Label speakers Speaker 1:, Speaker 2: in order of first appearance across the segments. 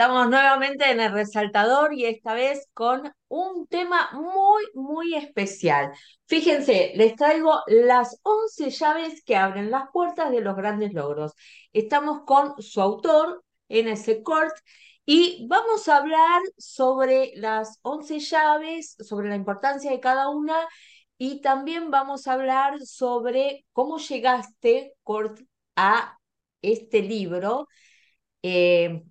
Speaker 1: Estamos nuevamente en el resaltador y esta vez con un tema muy, muy especial. Fíjense, les traigo las 11 llaves que abren las puertas de los grandes logros. Estamos con su autor, N.S. Cort, y vamos a hablar sobre las 11 llaves, sobre la importancia de cada una y también vamos a hablar sobre cómo llegaste, Cort, a este libro. Eh,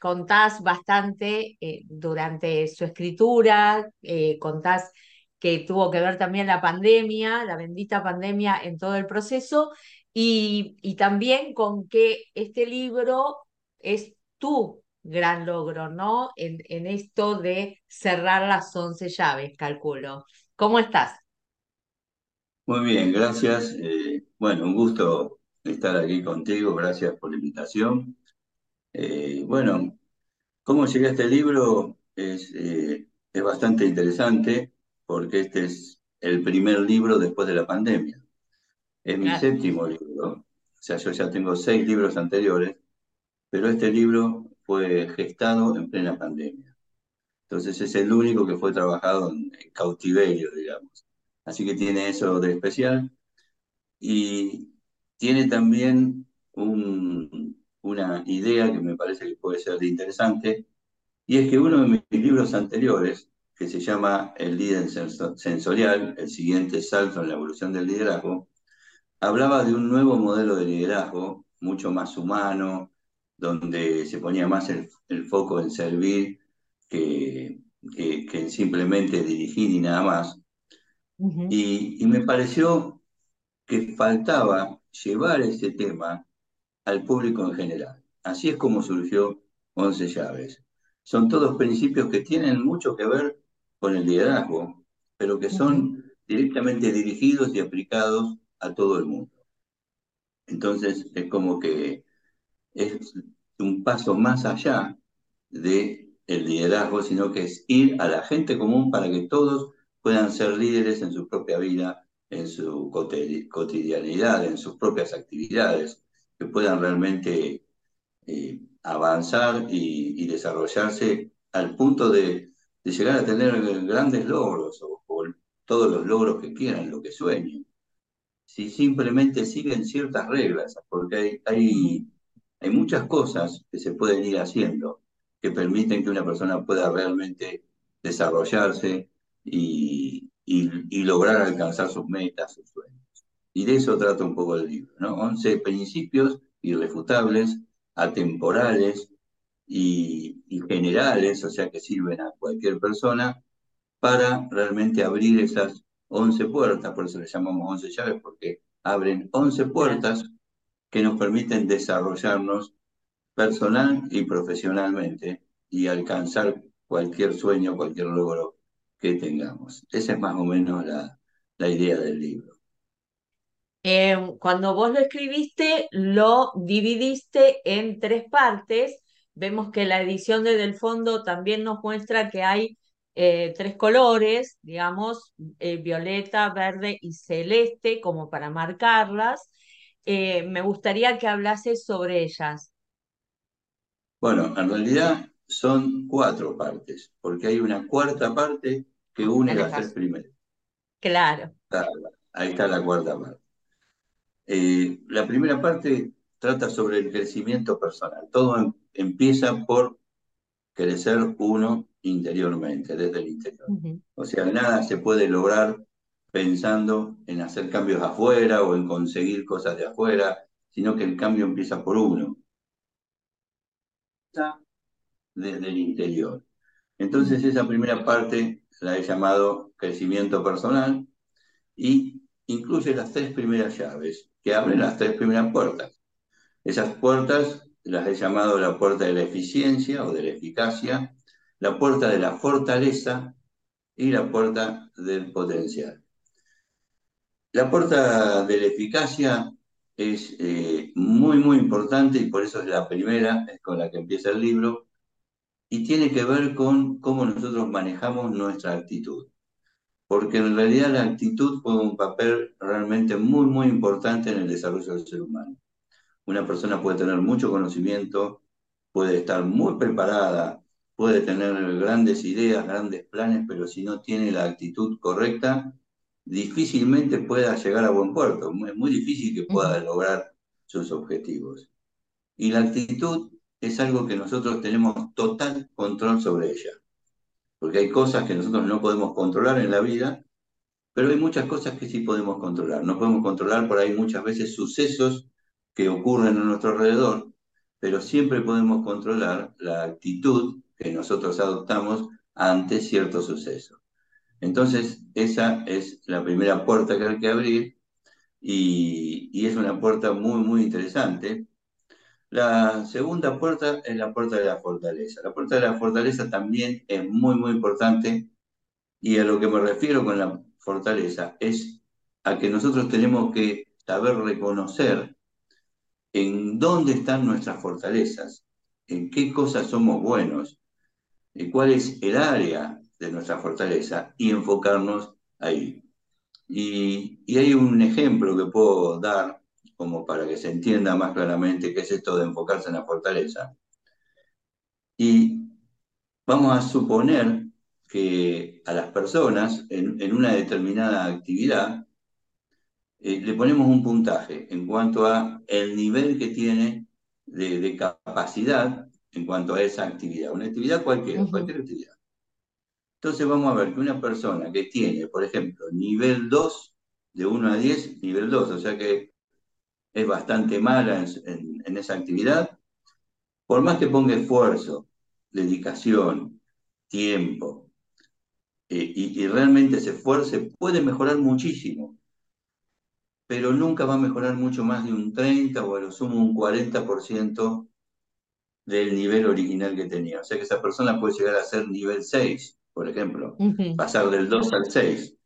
Speaker 1: contás bastante eh, durante su escritura, eh, contás que tuvo que ver también la pandemia, la bendita pandemia en todo el proceso, y, y también con que este libro es tu gran logro, ¿no? En, en esto de cerrar las once llaves, calculo. ¿Cómo estás?
Speaker 2: Muy bien, gracias. Eh, bueno, un gusto estar aquí contigo. Gracias por la invitación. Eh, bueno, cómo llegué a este libro es, eh, es bastante interesante porque este es el primer libro después de la pandemia. Es mi
Speaker 1: Claro.
Speaker 2: séptimo libro. O sea, yo ya tengo seis libros anteriores, pero este libro fue gestado en plena pandemia. Entonces es el único que fue trabajado en, en cautiverio, digamos. Así que tiene eso de especial. Y tiene también un- una idea que me parece que puede ser interesante, y es que uno de mis libros anteriores, que se llama El líder senso- sensorial, el siguiente salto en la evolución del liderazgo, hablaba de un nuevo modelo de liderazgo, mucho más humano, donde se ponía más el, el foco en servir que, que, que en simplemente dirigir y nada más. Y, y me pareció que faltaba llevar ese tema al público en general. Así es como surgió Once Llaves. Son todos principios que tienen mucho que ver con el liderazgo, pero que son directamente dirigidos y aplicados a todo el mundo. Entonces es como que es un paso más allá de el liderazgo, sino que es ir a la gente común para que todos puedan ser líderes en su propia vida, en su cotidi- cotidianidad, en sus propias actividades, que puedan realmente eh, avanzar y, desarrollarse al punto de, llegar a tener grandes logros o, todos los logros que quieran, lo que sueñen si simplemente siguen ciertas reglas, porque hay, muchas cosas que se pueden ir haciendo que permiten que una persona pueda realmente desarrollarse y, y lograr alcanzar sus metas, sus sueños. Y de eso trata un poco el libro, ¿no? 11 principios irrefutables, atemporales y, y generales, o sea que sirven a cualquier persona para realmente abrir esas 11 puertas, por eso le llamamos 11 llaves, porque abren 11
Speaker 1: claro.
Speaker 2: puertas que nos permiten desarrollarnos personal y profesionalmente y alcanzar cualquier sueño, cualquier logro que tengamos. Esa es más o menos la, la idea del libro.
Speaker 1: Eh, cuando vos lo escribiste, lo dividiste en tres partes. Vemos que la edición de Del Fondo también nos muestra que hay eh, tres colores, digamos, eh, violeta, verde y celeste, como para marcarlas. Eh, me gustaría que hablases sobre ellas.
Speaker 2: Bueno, en realidad son cuatro partes, porque hay una cuarta parte que une las tres primeras.
Speaker 1: Claro.
Speaker 2: Ahí está la cuarta parte. Eh, la primera parte trata sobre el crecimiento personal. Todo em- empieza por crecer uno interiormente, desde el interior. O sea, nada se puede lograr pensando en hacer cambios afuera o en conseguir cosas de afuera, sino que el cambio empieza por uno, desde el interior. Entonces, esa primera parte la he llamado crecimiento personal y incluye las tres primeras llaves que abren las tres primeras puertas. Esas puertas las he llamado la puerta de la eficiencia o de la eficacia, la puerta de la fortaleza y la puerta del potencial. La puerta de la eficacia es eh, muy, muy importante y por eso es la primera, es con la que empieza el libro, y tiene que ver con cómo nosotros manejamos nuestra actitud. Porque en realidad la actitud juega un papel realmente muy, muy importante en el desarrollo del ser humano. Una persona puede tener mucho conocimiento, puede estar muy preparada, puede tener grandes ideas, grandes planes, pero si no tiene la actitud correcta, difícilmente pueda llegar a buen puerto. Es muy difícil que pueda lograr sus objetivos. Y la actitud es algo que nosotros tenemos total control sobre ella. Porque hay cosas que nosotros no podemos controlar en la vida, pero hay muchas cosas que sí podemos controlar. No podemos controlar por ahí muchas veces sucesos que ocurren a nuestro alrededor, pero siempre podemos controlar la actitud que nosotros adoptamos ante cierto suceso. Entonces, esa es la primera puerta que hay que abrir y, y es una puerta muy, muy interesante la segunda puerta es la puerta de la fortaleza. La puerta de la fortaleza también es muy, muy importante y a lo que me refiero con la fortaleza es a que nosotros tenemos que saber reconocer en dónde están nuestras fortalezas, en qué cosas somos buenos, y cuál es el área de nuestra fortaleza y enfocarnos ahí. Y, y hay un ejemplo que puedo dar como para que se entienda más claramente qué es esto de enfocarse en la fortaleza. Y vamos a suponer que a las personas en, una determinada actividad eh, le ponemos un puntaje en cuanto a el nivel que tiene de, capacidad en cuanto a esa actividad, una actividad cualquiera, cualquier actividad. Entonces vamos a ver que una persona que tiene, por ejemplo, nivel 2, de 1 a 10, nivel 2, o sea que es bastante mala en, esa actividad, por más que ponga esfuerzo, dedicación, tiempo, eh, y, realmente se esfuerce, puede mejorar muchísimo, pero nunca va a mejorar mucho más de un 30 o a lo sumo un 40% del nivel original que tenía. O sea que esa persona puede llegar a ser nivel 6, por ejemplo, pasar del 2 al 6.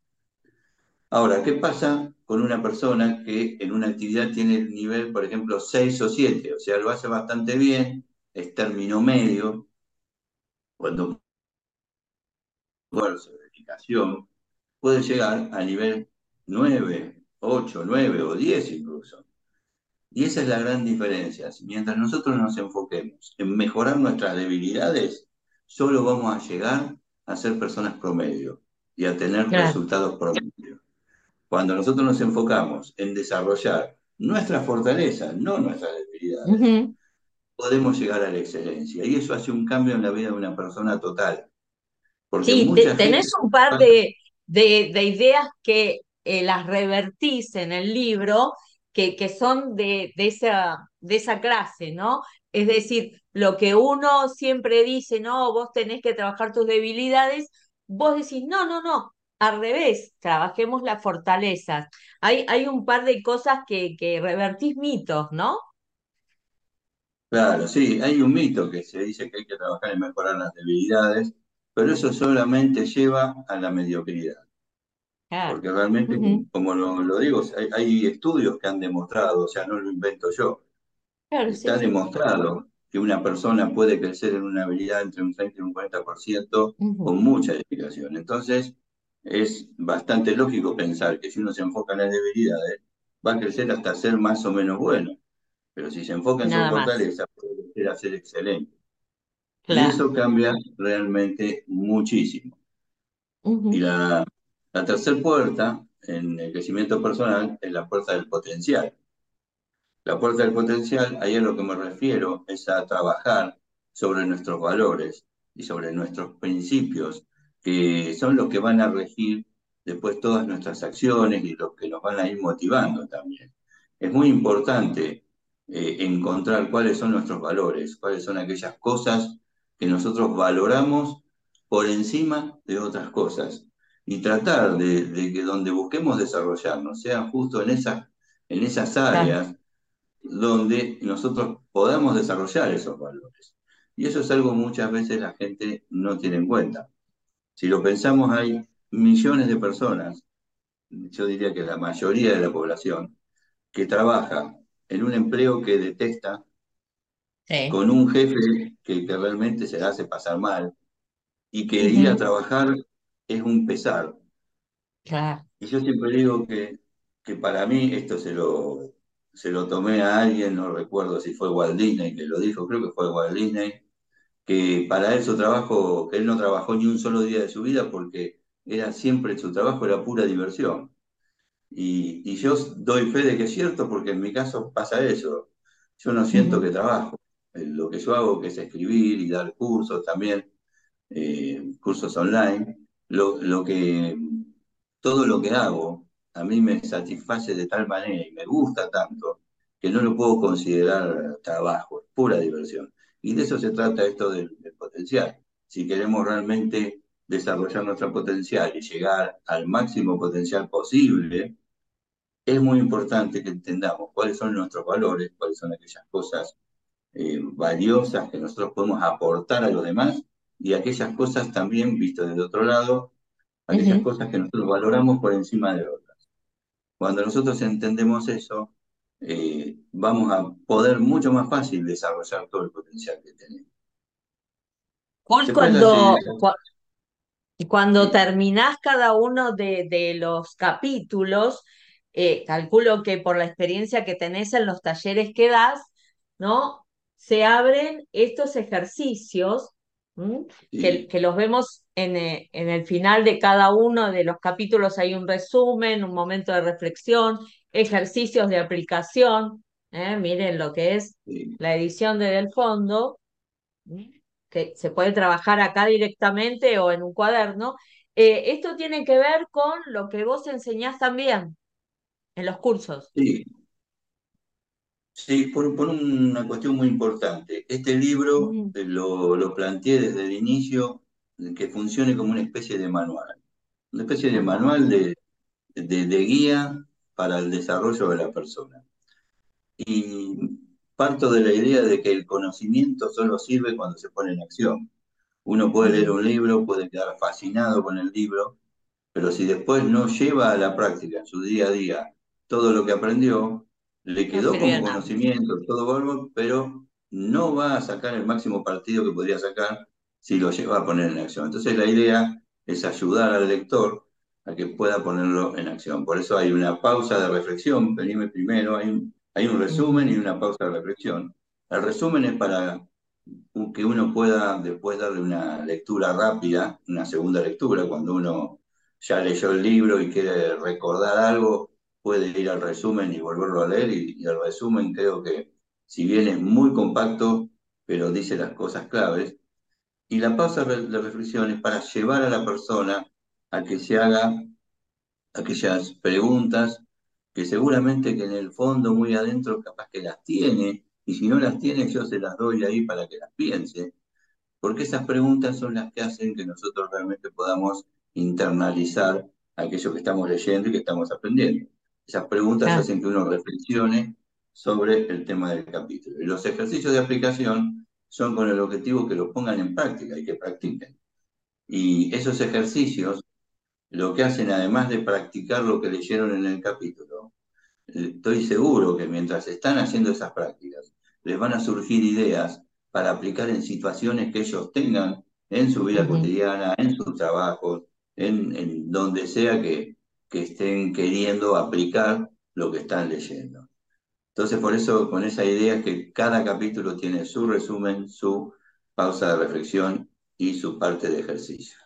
Speaker 2: Ahora, ¿qué pasa con una persona que en una actividad tiene el nivel, por ejemplo, 6 o 7? O sea, lo hace bastante bien, es término medio, cuando esfuerzo, dedicación, puede llegar a nivel 9, 8, 9 o 10 incluso. Y esa es la gran diferencia. Mientras nosotros nos enfoquemos en mejorar nuestras debilidades, solo vamos a llegar a ser personas promedio y a tener resultados promedio. Cuando nosotros nos enfocamos en desarrollar nuestra fortaleza, no nuestras debilidades, podemos llegar a la excelencia. Y eso hace un cambio en la vida de una persona total.
Speaker 1: sí, tenés un par de, de, ideas que eh, las revertís en el libro, que, que son de, de, esa, de esa clase, ¿no? Es decir, lo que uno siempre dice, no, vos tenés que trabajar tus debilidades, vos decís, no, no, no, al revés, trabajemos las fortalezas. Hay, hay un par de cosas que, que revertís mitos, ¿no?
Speaker 2: Claro, sí, hay un mito que se dice que hay que trabajar en mejorar las debilidades, pero eso solamente lleva a la mediocridad. Porque realmente, como lo, digo, hay, estudios que han demostrado, o sea, no lo invento yo, está demostrado que una persona puede crecer en una habilidad entre un 30 y un 40% con mucha dedicación. Entonces, es bastante lógico pensar que si uno se enfoca en las debilidades, va a crecer hasta ser más o menos bueno. Pero si se enfoca en su fortaleza, puede crecer a ser excelente. Y eso cambia realmente muchísimo. Y la, la tercera puerta en el crecimiento personal es la puerta del potencial. La puerta del potencial, ahí a lo que me refiero, es a trabajar sobre nuestros valores y sobre nuestros principios que son los que van a regir después todas nuestras acciones y los que nos van a ir motivando también. Es muy importante eh, encontrar cuáles son nuestros valores, cuáles son aquellas cosas que nosotros valoramos por encima de otras cosas y tratar de, que donde busquemos desarrollarnos sea justo en, esas en esas áreas donde nosotros podamos desarrollar esos valores. Y eso es algo muchas veces la gente no tiene en cuenta. Si lo pensamos, hay millones de personas, yo diría que la mayoría de la población, que trabaja en un empleo que detesta, con un jefe que, realmente se le hace pasar mal, y que ir a trabajar es un pesar. Y yo siempre digo que, que para mí esto se lo, se lo tomé a alguien, no recuerdo si fue Walt Disney que lo dijo, creo que fue Walt Disney, que para él su trabajo, que él no trabajó ni un solo día de su vida porque era siempre su trabajo era pura diversión. Y, y yo doy fe de que es cierto porque en mi caso pasa eso. Yo no siento que trabajo. Eh, Lo que yo hago que es escribir y dar cursos también, eh, cursos online. Lo, lo que, todo lo que hago a mí me satisface de tal manera y me gusta tanto que no lo puedo considerar trabajo, es pura diversión. Y de eso se trata esto del, del potencial. Si queremos realmente desarrollar nuestro potencial y llegar al máximo potencial posible, es muy importante que entendamos cuáles son nuestros valores, cuáles son aquellas cosas eh, valiosas que nosotros podemos aportar a los demás y aquellas cosas también, visto desde otro lado, aquellas
Speaker 1: ujú.
Speaker 2: cosas que nosotros valoramos por encima de otras. Cuando nosotros entendemos eso, eh, vamos a poder mucho más fácil desarrollar todo el potencial que tenemos.
Speaker 1: Vos cuando, cua- cuando
Speaker 2: sí,
Speaker 1: terminás cada uno de, de los capítulos, eh, calculo que por la experiencia que tenés en los talleres que das, ¿no? Se abren estos ejercicios, que, que los vemos en, eh, en el final de cada uno de los capítulos. Hay un resumen, un momento de reflexión, ejercicios de aplicación. ¿eh? Miren lo que es la edición de Del Fondo que se puede trabajar acá directamente o en un cuaderno. Eh, esto tiene que ver con lo que vos enseñás también en los cursos.
Speaker 2: sí, Sí, por, por una cuestión muy importante. Este libro
Speaker 1: Mm,
Speaker 2: lo, lo planteé desde el inicio que funcione como una especie de manual, una especie de manual de, de, de guía para el desarrollo de la persona. Y parto de la idea de que el conocimiento solo sirve cuando se pone en acción. Uno puede leer un libro, puede quedar fascinado con el libro, pero si después no lleva a la práctica en su día a día todo lo que aprendió, le
Speaker 1: no
Speaker 2: quedó
Speaker 1: de
Speaker 2: como conocimiento, todo bárbaro, pero no va a sacar el máximo partido que podría sacar si lo lleva a poner en acción. Entonces la idea es ayudar al lector a que pueda ponerlo en acción. Por eso hay una pausa de reflexión, primero, hay un, hay un resumen y una pausa de reflexión. El resumen es para que uno pueda después darle una lectura rápida, una segunda lectura, cuando uno ya leyó el libro y quiere recordar algo, puede ir al resumen y volverlo a leer. Y, y el resumen creo que, si bien es muy compacto, pero dice las cosas claves. Y la pausa de reflexión es para llevar a la persona a que se haga aquellas preguntas que seguramente que en el fondo, muy adentro, capaz que las tiene, y si no las tiene, yo se las doy ahí para que las piense porque esas preguntas son las que hacen que nosotros realmente podamos internalizar aquello que estamos leyendo y que estamos aprendiendo. Esas preguntas hacen que uno reflexione sobre el tema del capítulo. Y los ejercicios de aplicación son con el objetivo que lo pongan en práctica y que practiquen. Y esos ejercicios lo que hacen, además de practicar lo que leyeron en el capítulo, estoy seguro que mientras están haciendo esas prácticas, les van a surgir ideas para aplicar en situaciones que ellos tengan en su vida cotidiana, en sus trabajos, en, en donde sea que, que estén queriendo aplicar lo que están leyendo. Entonces, por eso, con esa idea es que cada capítulo tiene su resumen, su pausa de reflexión y su parte de ejercicio.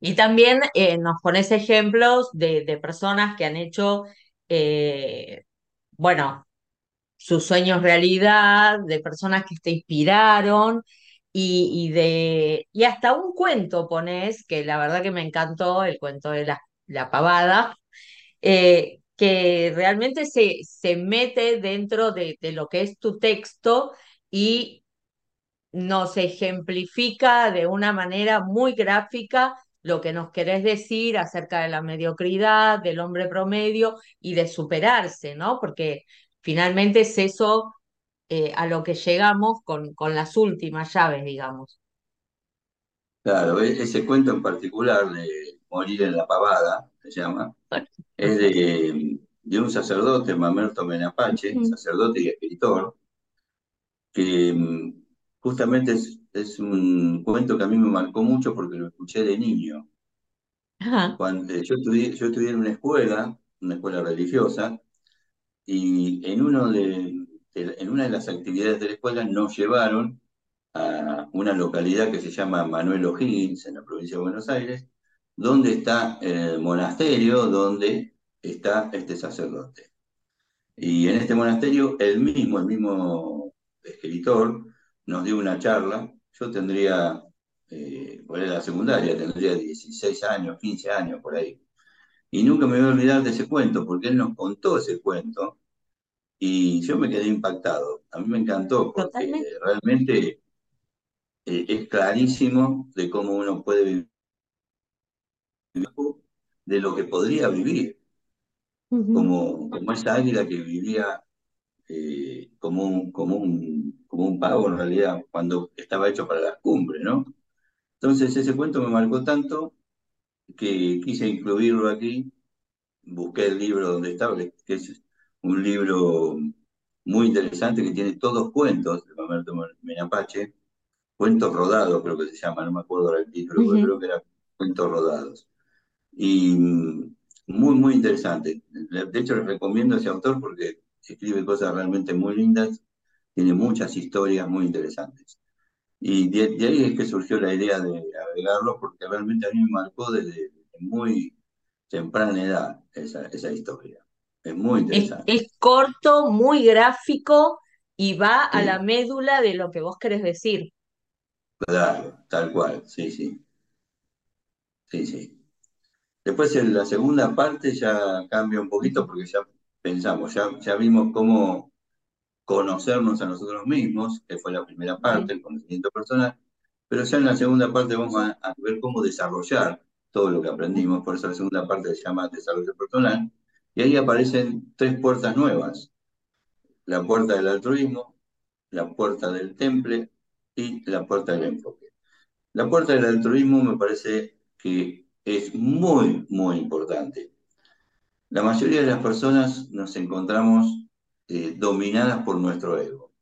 Speaker 1: Y también eh, nos pones ejemplos de, de personas que han hecho, eh, bueno, sus sueños realidad, de personas que te inspiraron y, y de y hasta un cuento pones, que la verdad que me encantó, el cuento de la, la pavada, eh, que realmente se, se mete dentro de, de lo que es tu texto y nos ejemplifica de una manera muy gráfica lo que nos querés decir acerca de la mediocridad, del hombre promedio y de superarse, ¿no? Porque finalmente es eso eh, a lo que llegamos con, con las últimas llaves, digamos.
Speaker 2: Claro, e- ese cuento en particular de Morir en la Pavada, se llama, es de, de un sacerdote, Mamerto Menapache,
Speaker 1: Ujú.
Speaker 2: sacerdote y escritor, que mm, justamente es, un cuento que a mí me marcó mucho porque lo escuché de niño.
Speaker 1: Ajá.
Speaker 2: Cuando, eh, yo estudié, yo estudié en una escuela, una escuela religiosa, y en, uno de, en una de las actividades de la escuela nos llevaron a una localidad que se llama Manuel O'Higgins, en la provincia de Buenos Aires, donde está el monasterio donde está este sacerdote. Y en este monasterio, él mismo, el mismo escritor, nos dio una charla. Yo tendría, eh, por la secundaria, tendría 16 años, 15 años por ahí. Y nunca me voy a olvidar de ese cuento, porque él nos contó ese cuento y yo me quedé impactado. A mí me encantó, porque realmente eh, es clarísimo de cómo uno puede vivir, de lo que podría vivir, como, como esa águila que vivía eh, como, un, como, un, como un pavo en realidad, cuando estaba hecho para las cumbres, ¿no? Entonces ese cuento me marcó tanto que quise incluirlo aquí, busqué el libro donde estaba, que es un libro muy interesante que tiene todos cuentos de Mamerto Menapache, cuentos rodados creo que se llama, no me acuerdo el título, pero creo que era cuentos rodados. Y muy, muy interesante. De hecho, les recomiendo a ese autor porque escribe cosas realmente muy lindas, tiene muchas historias muy interesantes. Y de, ahí es que surgió la idea de agregarlo, porque realmente a mí me marcó desde muy temprana edad esa, esa historia. Es muy interesante.
Speaker 1: Es, corto, muy gráfico y va a la médula de lo que vos querés decir.
Speaker 2: Claro, tal cual, sí, sí. Sí, sí. Después en la segunda parte ya cambia un poquito porque ya pensamos, ya, ya vimos cómo conocernos a nosotros mismos, que fue la primera parte, el conocimiento personal, pero ya en la segunda parte vamos a, a, ver cómo desarrollar todo lo que aprendimos, por eso la segunda parte se llama desarrollo personal, y ahí aparecen tres puertas nuevas, la puerta del altruismo, la puerta del temple y la puerta del enfoque. La puerta del altruismo me parece que es muy, muy importante. La mayoría de las personas nos encontramos eh, dominadas por nuestro ego.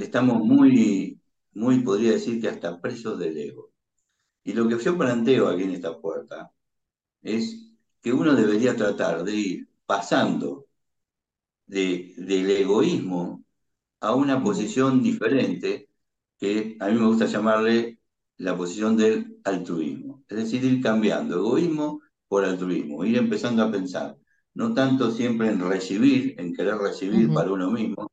Speaker 2: Estamos muy, muy, podría decir que hasta presos del ego. Y lo que yo planteo aquí en esta puerta es que uno debería tratar de ir pasando de, del egoísmo a una posición diferente que a mí me gusta llamarle la posición del altruismo. Es decir, ir cambiando egoísmo por altruismo, ir empezando a pensar, no tanto siempre en recibir, en querer recibir para uno mismo,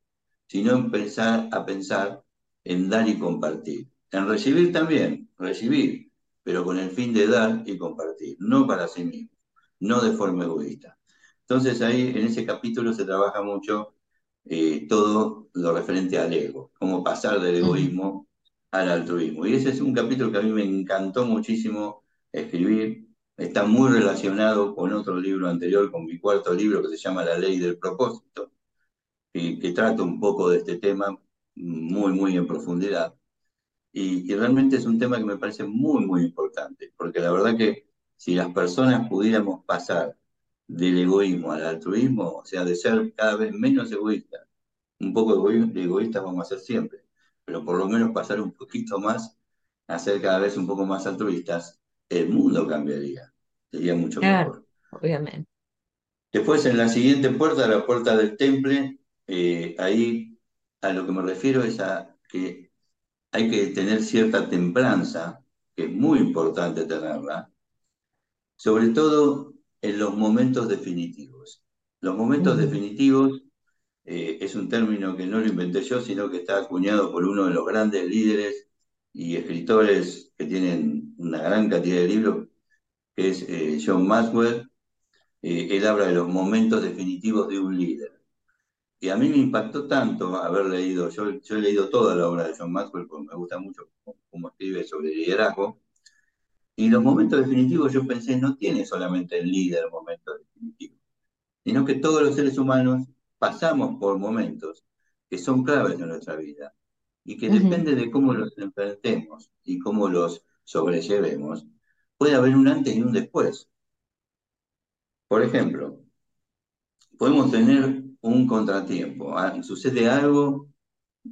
Speaker 2: sino en pensar a pensar en dar y compartir. En recibir también, recibir, pero con el fin de dar y compartir, no para sí mismo, no de forma egoísta. Entonces ahí en ese capítulo se trabaja mucho eh, todo lo referente al ego, cómo pasar del egoísmo al altruismo. Y ese es un capítulo que a mí me encantó muchísimo escribir, está muy relacionado con otro libro anterior, con mi cuarto libro que se llama La ley del propósito, y que trata un poco de este tema muy, muy en profundidad. Y, realmente es un tema que me parece muy, muy importante, porque la verdad que si las personas pudiéramos pasar del egoísmo al altruismo, o sea, de ser cada vez menos egoístas, un poco egoístas vamos a ser siempre, pero por lo menos pasar un poquito más a ser cada vez un poco más altruistas, el mundo cambiaría, sería mucho mejor.
Speaker 1: Obviamente.
Speaker 2: Después en la siguiente puerta, la puerta del temple, eh, ahí a lo que me refiero es a que hay que tener cierta templanza, que es muy importante tenerla, sobre todo en los momentos definitivos. Los momentos definitivos eh, es un término que no lo inventé yo, sino que está acuñado por uno de los grandes líderes y escritores que tienen una gran cantidad de libros, que es eh, John Maxwell. Eh, él habla de los momentos definitivos de un líder. Y a mí me impactó tanto haber leído, yo, yo he leído toda la obra de John Maxwell porque me gusta mucho cómo, escribe sobre liderazgo. Y los momentos definitivos yo pensé, no tiene solamente el líder momentos definitivos, sino que todos los seres humanos pasamos por momentos que son claves en nuestra vida y que depende de cómo los enfrentemos y cómo los sobrellevemos, puede haber un antes y un después. Por ejemplo, podemos tener un contratiempo. Ah, sucede algo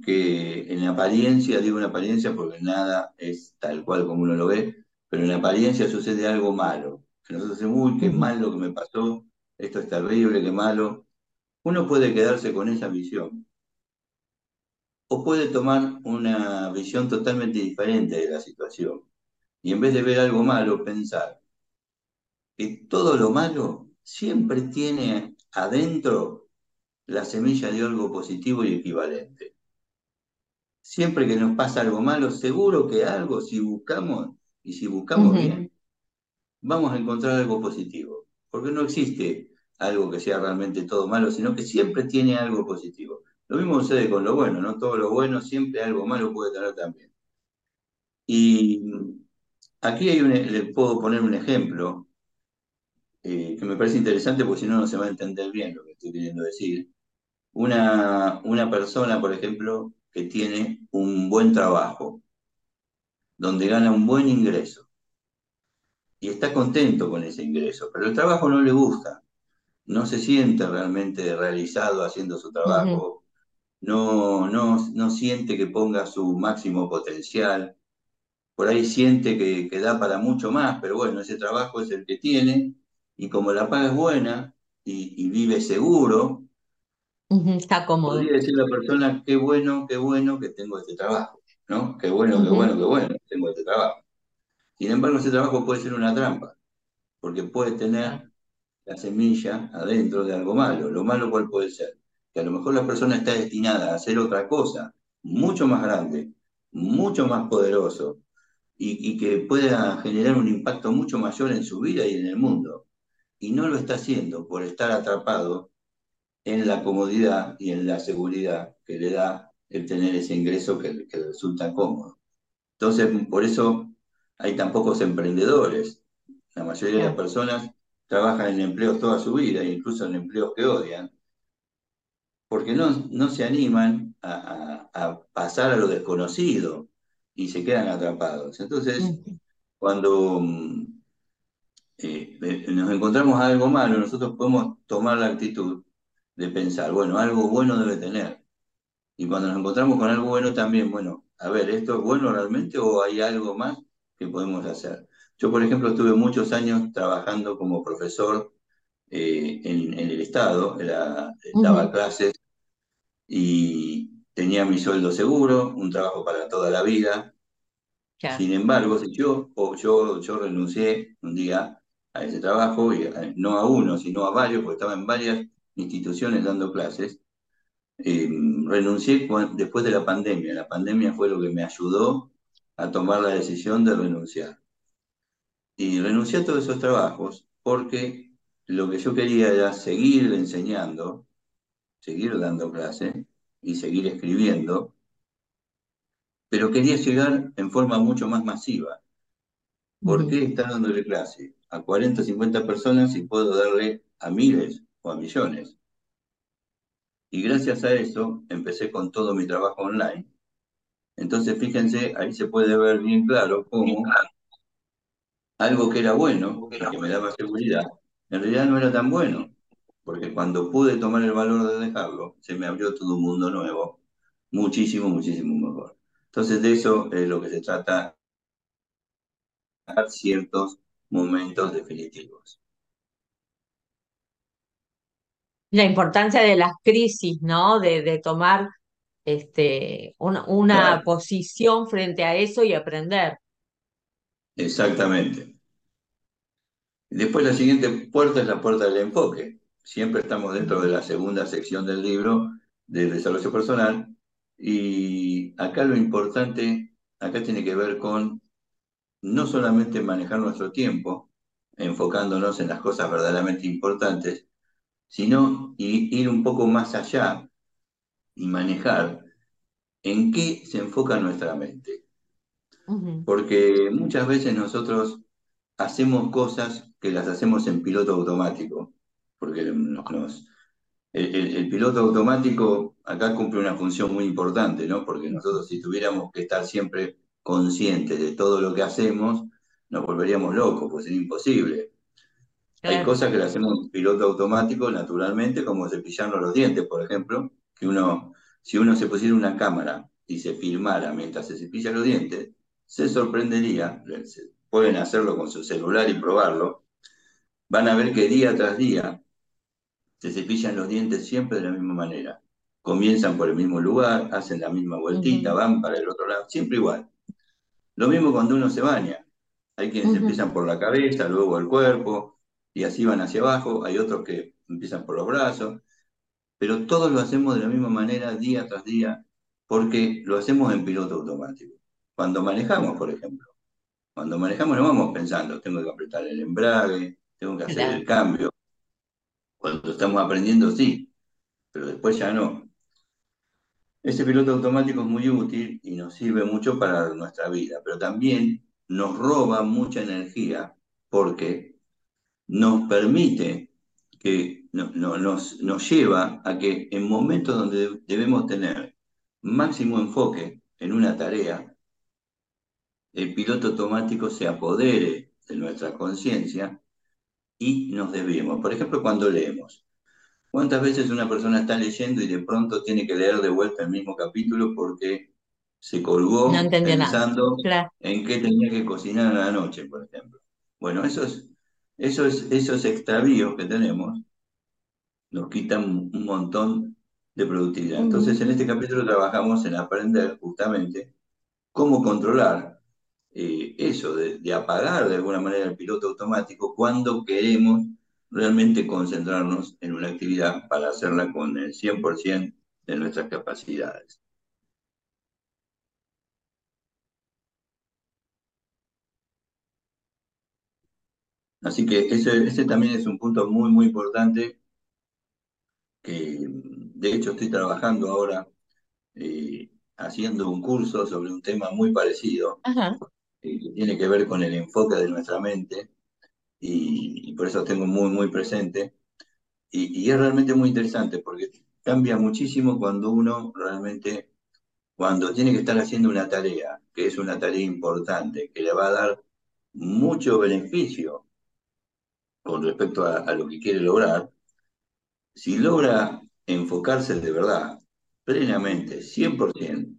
Speaker 2: que en apariencia, digo en apariencia porque nada es tal cual como uno lo ve, pero en apariencia sucede algo malo. Que nosotros decimos, uy, qué malo que me pasó, esto es terrible, qué malo. uno puede quedarse con esa visión o puede tomar una visión totalmente diferente de la situación y en vez de ver algo malo, pensar que todo lo malo siempre tiene adentro la semilla de algo positivo y equivalente. Siempre que nos pasa algo malo, seguro que algo, si buscamos, y si buscamos bien, vamos a encontrar algo positivo. Porque no existe algo que sea realmente todo malo, sino que siempre tiene algo positivo. Lo mismo sucede con lo bueno, ¿no? Todo lo bueno siempre algo malo puede tener también. Y aquí hay un, le puedo poner un ejemplo eh, que me parece interesante porque si no, no se va a entender bien lo que estoy queriendo decir. Una, una persona, por ejemplo, que tiene un buen trabajo, donde gana un buen ingreso y está contento con ese ingreso, pero el trabajo no le gusta, no se siente realmente realizado haciendo su trabajo, no, no, no siente que ponga su máximo potencial, por ahí siente que, que, da para mucho más, pero bueno, ese trabajo es el que tiene, y como la paga es buena y, vive seguro,
Speaker 1: está cómodo.
Speaker 2: Podría decir la persona, qué bueno, qué bueno que tengo este trabajo, ¿no? Qué bueno, qué bueno, qué bueno que tengo este trabajo. Sin embargo, ese trabajo puede ser una trampa, porque puede tener la semilla adentro de algo malo. Lo malo, ¿cuál puede ser? Que a lo mejor la persona está destinada a hacer otra cosa, mucho más grande, mucho más poderoso, y, y que pueda generar un impacto mucho mayor en su vida y en el mundo. Y no lo está haciendo por estar atrapado en la comodidad y en la seguridad que le da el tener ese ingreso que, que resulta cómodo. Entonces, por eso hay tan pocos emprendedores. La mayoría de las personas trabajan en empleos toda su vida, incluso en empleos que odian, porque no, no se animan a, a, pasar a lo desconocido y se quedan atrapados. Entonces, cuando mm, eh, eh, nos encontramos algo malo, nosotros podemos tomar la actitud de pensar, bueno, algo bueno debe tener. Y cuando nos encontramos con algo bueno también, bueno, a ver, ¿esto es bueno realmente o hay algo más que podemos hacer. Yo, por ejemplo, estuve muchos años trabajando como profesor eh, en, el Estado, daba clases y tenía mi sueldo seguro, un trabajo para toda la vida. Sin embargo, si yo, yo, yo renuncié un día a ese trabajo, y no a uno, sino a varios, porque estaba en varias instituciones dando clases, eh, renuncié después de la pandemia. La pandemia fue lo que me ayudó a tomar la decisión de renunciar. Y renuncié a todos esos trabajos porque lo que yo quería era seguir enseñando, seguir dando clase y seguir escribiendo, pero quería llegar en forma mucho más masiva. ¿Por qué estar dándole clase a 40 o 50 personas si puedo darle a miles o a millones? Y gracias a eso empecé con todo mi trabajo online entonces, fíjense, ahí se puede ver bien claro cómo algo que era bueno, que me daba seguridad, en realidad no era tan bueno, porque cuando pude tomar el valor de dejarlo, se me abrió todo un mundo nuevo, muchísimo, muchísimo mejor. Entonces, de eso es lo que se trata, ciertos momentos definitivos.
Speaker 1: La importancia de las crisis, ¿no? De, de tomar este, una, posición frente a eso y aprender.
Speaker 2: Exactamente. Después la siguiente puerta es la puerta del enfoque. Siempre estamos dentro de la segunda sección del libro de desarrollo personal. Y acá lo importante, acá tiene que ver con no solamente manejar nuestro tiempo, enfocándonos en las cosas verdaderamente importantes, sino ir un poco más allá y manejar en qué se enfoca nuestra mente. Porque muchas veces nosotros hacemos cosas que las hacemos en piloto automático, porque nos, el, piloto automático acá cumple una función muy importante, ¿no? Porque nosotros si tuviéramos que estar siempre conscientes de todo lo que hacemos, nos volveríamos locos, pues sería imposible. Hay cosas que las hacemos en piloto automático, naturalmente, como cepillarnos los dientes, por ejemplo, que uno, si uno se pusiera una cámara y se filmara mientras se cepilla los dientes, se sorprendería, pueden hacerlo con su celular y probarlo, van a ver que día tras día se cepillan los dientes siempre de la misma manera. Comienzan por el mismo lugar, hacen la misma vueltita, van para el otro lado, siempre igual. Lo mismo cuando uno se baña. Hay quienes empiezan por la cabeza, luego el cuerpo, y así van hacia abajo. Hay otros que empiezan por los brazos. Pero todos lo hacemos de la misma manera, día tras día, porque lo hacemos en piloto automático. Cuando manejamos, por ejemplo, cuando manejamos no vamos pensando, tengo que apretar el embrague, tengo que hacer el cambio. Cuando estamos aprendiendo, sí, pero después ya no. Ese piloto automático es muy útil y nos sirve mucho para nuestra vida, pero también nos roba mucha energía porque nos permite que nos, nos lleva a que en momentos donde debemos tener máximo enfoque en una tarea, el piloto automático se apodere de nuestra conciencia y nos desviemos. Por ejemplo, cuando leemos. ¿Cuántas veces una persona está leyendo y de pronto tiene que leer de vuelta el mismo capítulo porque se colgó pensando en qué tenía que cocinar a la noche, por ejemplo? Bueno, esos, esos, esos extravíos que tenemos nos quitan un montón de productividad. Entonces, en este capítulo trabajamos en aprender justamente cómo controlar eh, eso, de, apagar de alguna manera el piloto automático cuando queremos realmente concentrarnos en una actividad para hacerla con el 100% de nuestras capacidades. Así que ese, también es un punto muy, muy importante que de hecho estoy trabajando ahora eh, haciendo un curso sobre un tema muy parecido, tiene que ver con el enfoque de nuestra mente y, por eso tengo muy, muy presente. Y, es realmente muy interesante porque cambia muchísimo cuando uno realmente, cuando tiene que estar haciendo una tarea, que es una tarea importante, que le va a dar mucho beneficio con respecto a lo que quiere lograr, si logra enfocarse de verdad, plenamente, 100%,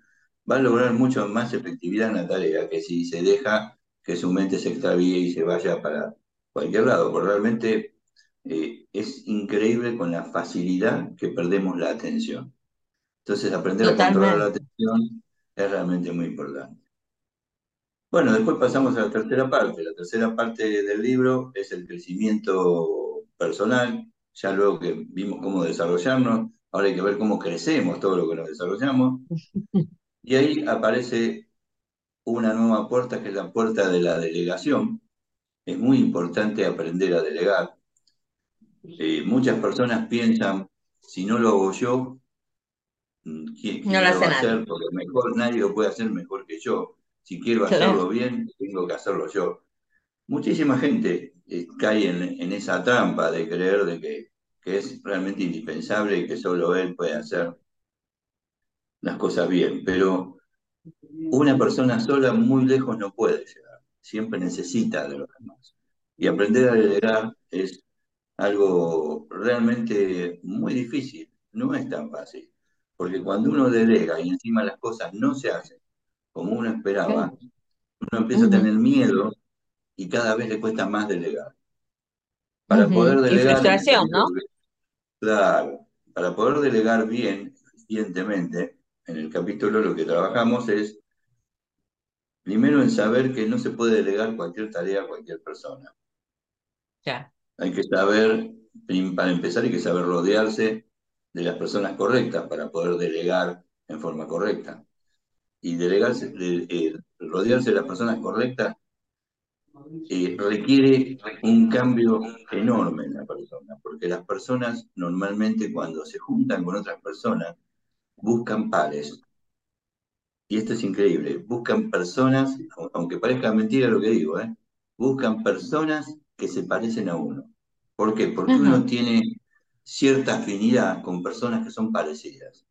Speaker 2: va a lograr mucho más efectividad en la tarea que si se deja que su mente se extravíe y se vaya para cualquier lado, porque realmente eh, es increíble con la facilidad que perdemos la atención. Entonces, aprender a controlar la atención es realmente muy importante. Bueno, después pasamos a la tercera parte. La tercera parte del libro es el crecimiento personal. Ya luego que vimos cómo desarrollarnos, ahora hay que ver cómo crecemos todo lo que nos desarrollamos. Y ahí aparece una nueva puerta que es la puerta de la delegación. Es muy importante aprender a delegar. Eh, muchas personas piensan, si no lo hago yo,
Speaker 1: mm, ¿quién, no lo, va a hacer?
Speaker 2: Porque mejor nadie lo puede hacer mejor que yo. Si quiero hacerlo bien, tengo que hacerlo yo. Muchísima gente eh, cae en, esa trampa de creer de que, que es realmente indispensable y que solo él puede hacer las cosas bien, pero una persona sola muy lejos no puede llegar, siempre necesita de los demás. Y aprender a delegar es algo realmente muy difícil, no es tan fácil, porque cuando uno delega y encima las cosas no se hacen como uno esperaba, uno empieza a tener miedo y cada vez le cuesta más delegar. Para poder delegar...
Speaker 1: frustración, ¿no?
Speaker 2: Claro, para poder delegar bien, eficientemente, en el capítulo lo que trabajamos es, primero en saber que no se puede delegar cualquier tarea a cualquier persona.
Speaker 1: Ya.
Speaker 2: Hay que saber, para empezar, hay que saber rodearse de las personas correctas para poder delegar en forma correcta. Y delegarse, eh, rodearse de las personas correctas eh, requiere un cambio enorme en la persona, porque las personas normalmente cuando se juntan con otras personas buscan pares. Y esto es increíble, buscan personas, aunque parezca mentira lo que digo, ¿eh? buscan personas que se parecen a uno. ¿Por qué? Porque uno tiene cierta afinidad con personas que son parecidas.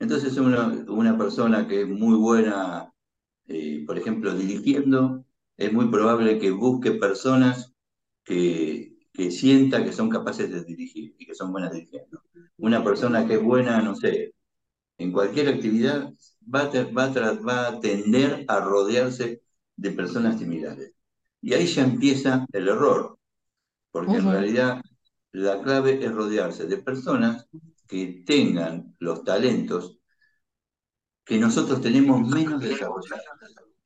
Speaker 2: Entonces una, una persona que es muy buena, eh, por ejemplo, dirigiendo, es muy probable que busque personas que, que sienta que son capaces de dirigir y que son buenas dirigiendo. Una persona que es buena, no sé, en cualquier actividad va a, va, a tender a rodearse de personas similares. Y ahí ya empieza el error, porque en realidad la clave es rodearse de personas que tengan los talentos que nosotros tenemos menos desarrollados.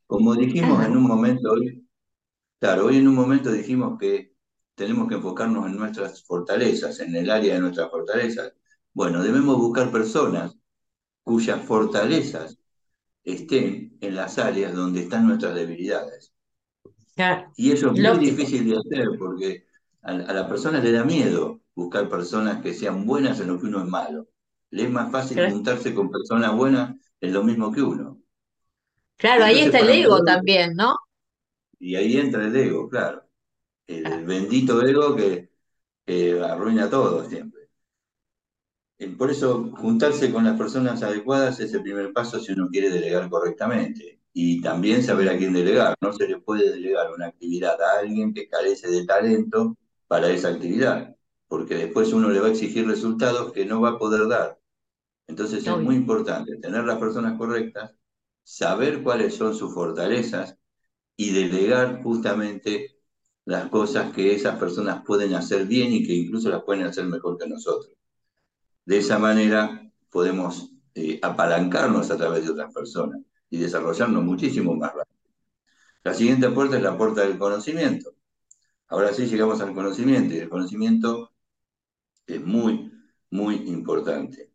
Speaker 2: Como dijimos en un momento hoy, claro, hoy en un momento dijimos que tenemos que enfocarnos en nuestras fortalezas, en el área de nuestras fortalezas. Bueno, debemos buscar personas cuyas fortalezas estén en las áreas donde están nuestras debilidades. Y eso es muy difícil de hacer porque a, la persona le da miedo buscar personas que sean buenas en lo que uno es malo. Le es más fácil juntarse con personas buenas en lo mismo que uno.
Speaker 1: Claro, ahí está el ego también, ¿no?
Speaker 2: Y ahí entra el ego, claro. El ah. bendito ego que, que arruina todo siempre. Eh, por eso, juntarse con las personas adecuadas es el primer paso si uno quiere delegar correctamente. Y también saber a quién delegar. No se le puede delegar una actividad a alguien que carece de talento para esa actividad, porque después uno le va a exigir resultados que no va a poder dar. Entonces es muy importante tener las personas correctas, saber cuáles son sus fortalezas y delegar justamente las cosas que esas personas pueden hacer bien y que incluso las pueden hacer mejor que nosotros. De esa manera podemos eh, apalancarnos a través de otras personas y desarrollarnos muchísimo más rápido. La siguiente puerta es la puerta del conocimiento. Ahora sí llegamos al conocimiento y el conocimiento es muy, muy importante.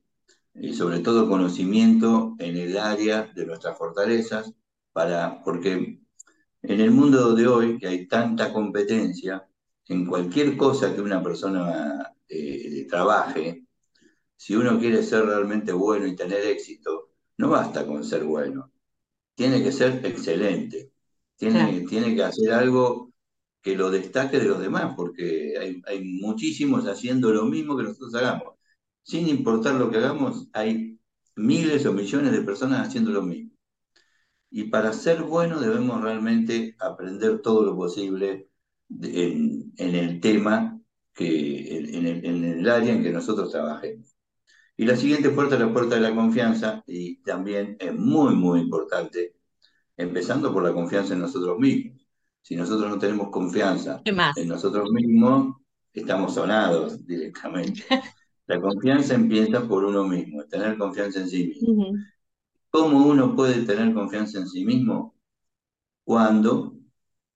Speaker 2: Y sobre todo conocimiento en el área de nuestras fortalezas, para, porque en el mundo de hoy, que hay tanta competencia, en cualquier cosa que una persona eh, trabaje, si uno quiere ser realmente bueno y tener éxito, no basta con ser bueno, tiene que ser excelente, tiene, tiene que hacer algo que lo destaque de los demás, porque hay, hay muchísimos haciendo lo mismo que nosotros hagamos. Sin importar lo que hagamos, hay miles o millones de personas haciendo lo mismo. Y para ser bueno debemos realmente aprender todo lo posible en, el tema, que, en, en el área en que nosotros trabajemos. Y la siguiente puerta es la puerta de la confianza y también es muy, muy importante, empezando por la confianza en nosotros mismos. Si nosotros no tenemos confianza en nosotros mismos, estamos sonados directamente. La confianza empieza por uno mismo, tener confianza en sí mismo. ¿Cómo uno puede tener confianza en sí mismo? Cuando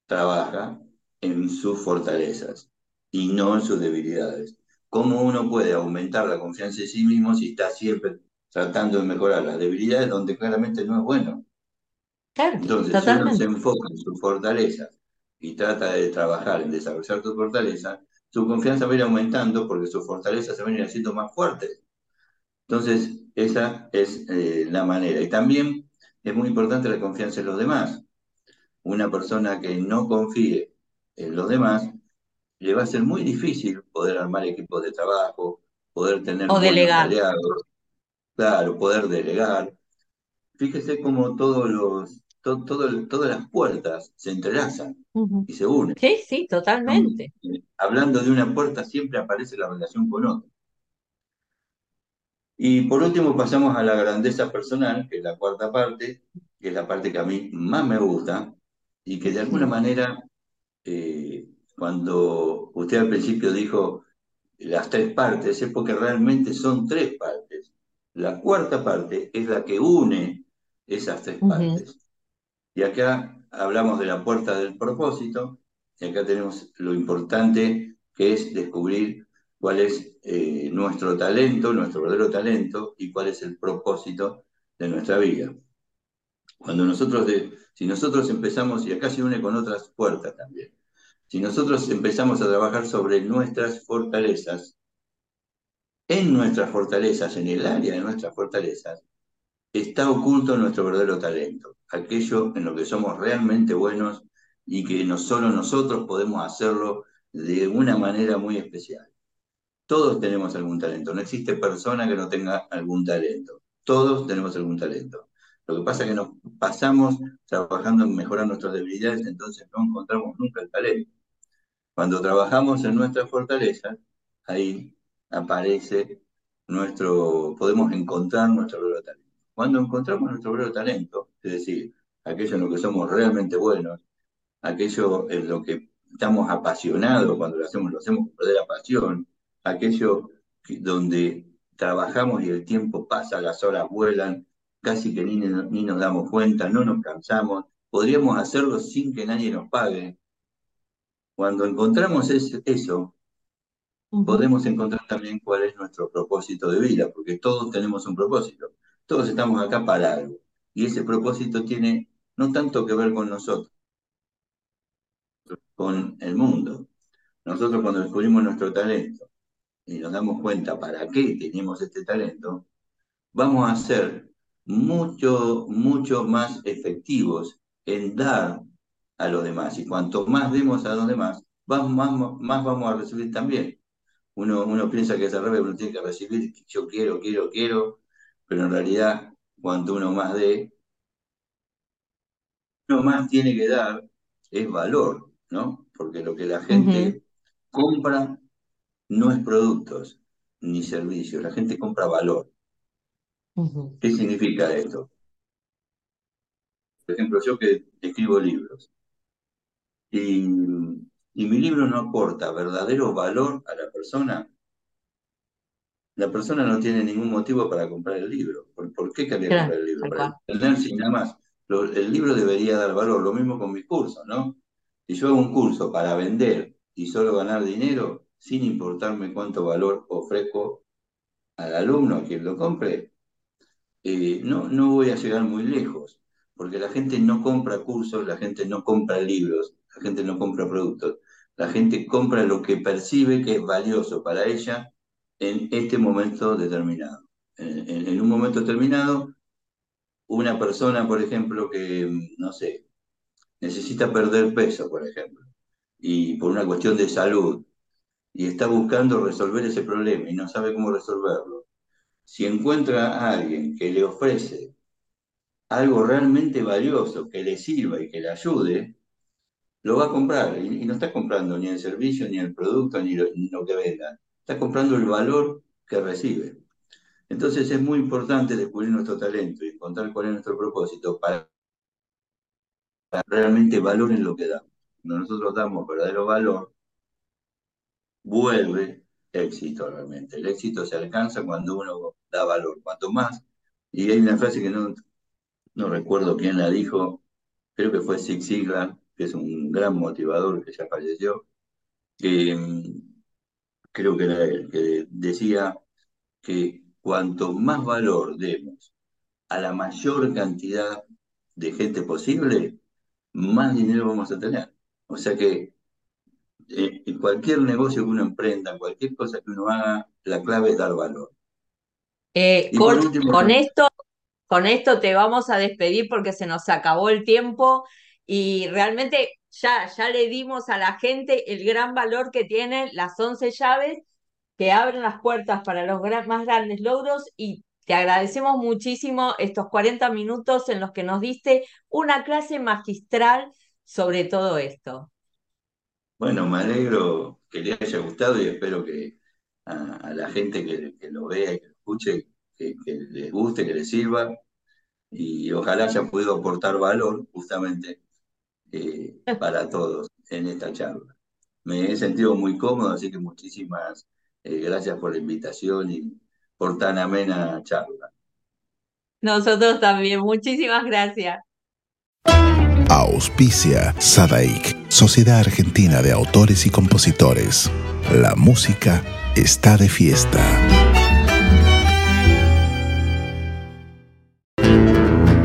Speaker 2: trabaja en sus fortalezas y no en sus debilidades. ¿Cómo uno puede aumentar la confianza en sí mismo si está siempre tratando de mejorar las debilidades donde claramente no es bueno? Entonces, si uno se enfoca en sus fortalezas y trata de trabajar en desarrollar sus fortalezas, su confianza va a ir aumentando porque sus fortalezas se van a ir haciendo más fuertes. Entonces, esa es eh, la manera. Y también es muy importante la confianza en los demás. Una persona que no confíe en los demás le va a ser muy difícil poder armar equipos de trabajo, poder tener
Speaker 1: o delegar.
Speaker 2: claro, poder delegar. Fíjese cómo todos los, todas las puertas se entrelazan y se unen.
Speaker 1: Sí, sí, totalmente.
Speaker 2: Hablando de una puerta siempre aparece la relación con otra. Y por último pasamos a la grandeza personal, que es la cuarta parte, que es la parte que a mí más me gusta y que de alguna manera eh, cuando usted al principio dijo las tres partes, es porque realmente son tres partes. La cuarta parte es la que une esas tres partes. Y acá hablamos de la puerta del propósito, y acá tenemos lo importante que es descubrir cuál es eh, nuestro talento, nuestro verdadero talento, y cuál es el propósito de nuestra vida. Cuando nosotros, si nosotros empezamos, y acá se une con otras puertas también, si nosotros empezamos a trabajar sobre nuestras fortalezas, en nuestras fortalezas, en el área de nuestras fortalezas, está oculto nuestro verdadero talento, aquello en lo que somos realmente buenos y que solo nosotros podemos hacerlo de una manera muy especial. Todos tenemos algún talento, no existe persona que no tenga algún talento, todos tenemos algún talento. Lo que pasa es que nos pasamos trabajando en mejorar nuestras debilidades, entonces no encontramos nunca el talento. Cuando trabajamos en nuestra fortaleza, ahí aparece nuestro, podemos encontrar nuestro verdadero talento. Cuando encontramos nuestro verdadero talento, es decir, aquello en lo que somos realmente buenos, aquello en lo que estamos apasionados, cuando lo hacemos, lo hacemos con la pasión, aquello donde trabajamos y el tiempo pasa, las horas vuelan, casi que ni, ni nos damos cuenta, no nos cansamos, podríamos hacerlo sin que nadie nos pague. Cuando encontramos eso, podemos encontrar también cuál es nuestro propósito de vida, porque todos tenemos un propósito, todos estamos acá para algo, y ese propósito tiene no tanto que ver con nosotros, con el mundo. Nosotros cuando descubrimos nuestro talento y nos damos cuenta para qué tenemos este talento, vamos a ser mucho, mucho más efectivos en dar a los demás. Y cuanto más demos a los demás, más, más vamos a recibir también. Uno, uno piensa que es al revés, uno tiene que recibir, yo quiero, quiero, quiero, pero en realidad, cuanto uno más dé, uno más tiene que dar es valor, ¿no? Porque lo que la gente compra no es productos ni servicios, la gente compra valor. ¿Qué significa esto? Por ejemplo, yo que escribo libros y, mi libro no aporta verdadero valor a la persona, la persona no tiene ningún motivo para comprar el libro. ¿Por, qué quería comprar el libro? Para entender sin nada más. el libro debería dar valor, lo mismo con mis cursos, ¿no? Si yo hago un curso para vender y solo ganar dinero, sin importarme cuánto valor ofrezco al alumno, a quien lo compre, eh, no, no voy a llegar muy lejos, porque la gente no compra cursos, la gente no compra libros, la gente no compra productos, la gente compra lo que percibe que es valioso para ella en este momento determinado. En, un momento determinado, una persona, por ejemplo, que, no sé, necesita perder peso, por ejemplo, y por una cuestión de salud, y está buscando resolver ese problema y no sabe cómo resolverlo, si encuentra a alguien que le ofrece algo realmente valioso, que le sirva y que le ayude, lo va a comprar. Y, no está comprando ni el servicio, ni el producto, ni lo, que venda. Está comprando el valor que recibe. Entonces es muy importante descubrir nuestro talento y encontrar cuál es nuestro propósito para realmente valoren lo que damos. Cuando nosotros damos verdadero valor, vuelve éxito realmente. El éxito se alcanza cuando uno da valor, cuanto más. Y hay una frase que no, no recuerdo quién la dijo, creo que fue Zig Ziglar, que es un gran motivador que ya falleció, que mm, creo que era él, que decía que cuanto más valor demos a la mayor cantidad de gente posible, más dinero vamos a tener. O sea que eh, en cualquier negocio que uno emprenda, cualquier cosa que uno haga, la clave es dar valor.
Speaker 1: Eh, con esto, con esto te vamos a despedir porque se nos acabó el tiempo y realmente ya, ya le dimos a la gente el gran valor que tienen las 11 llaves que abren las puertas para los más grandes logros y te agradecemos muchísimo estos 40 minutos en los que nos diste una clase magistral sobre todo esto.
Speaker 2: Bueno, me alegro que le haya gustado y espero que a, la gente que, lo vea y que lo escuche, que, les guste, que les sirva y ojalá haya podido aportar valor justamente eh, para todos en esta charla. Me he sentido muy cómodo, así que muchísimas eh, gracias por la invitación y por tan amena charla.
Speaker 1: Nosotros también, muchísimas gracias.
Speaker 3: Auspicia Sadaik, Sociedad Argentina de Autores y Compositores. La música está de fiesta.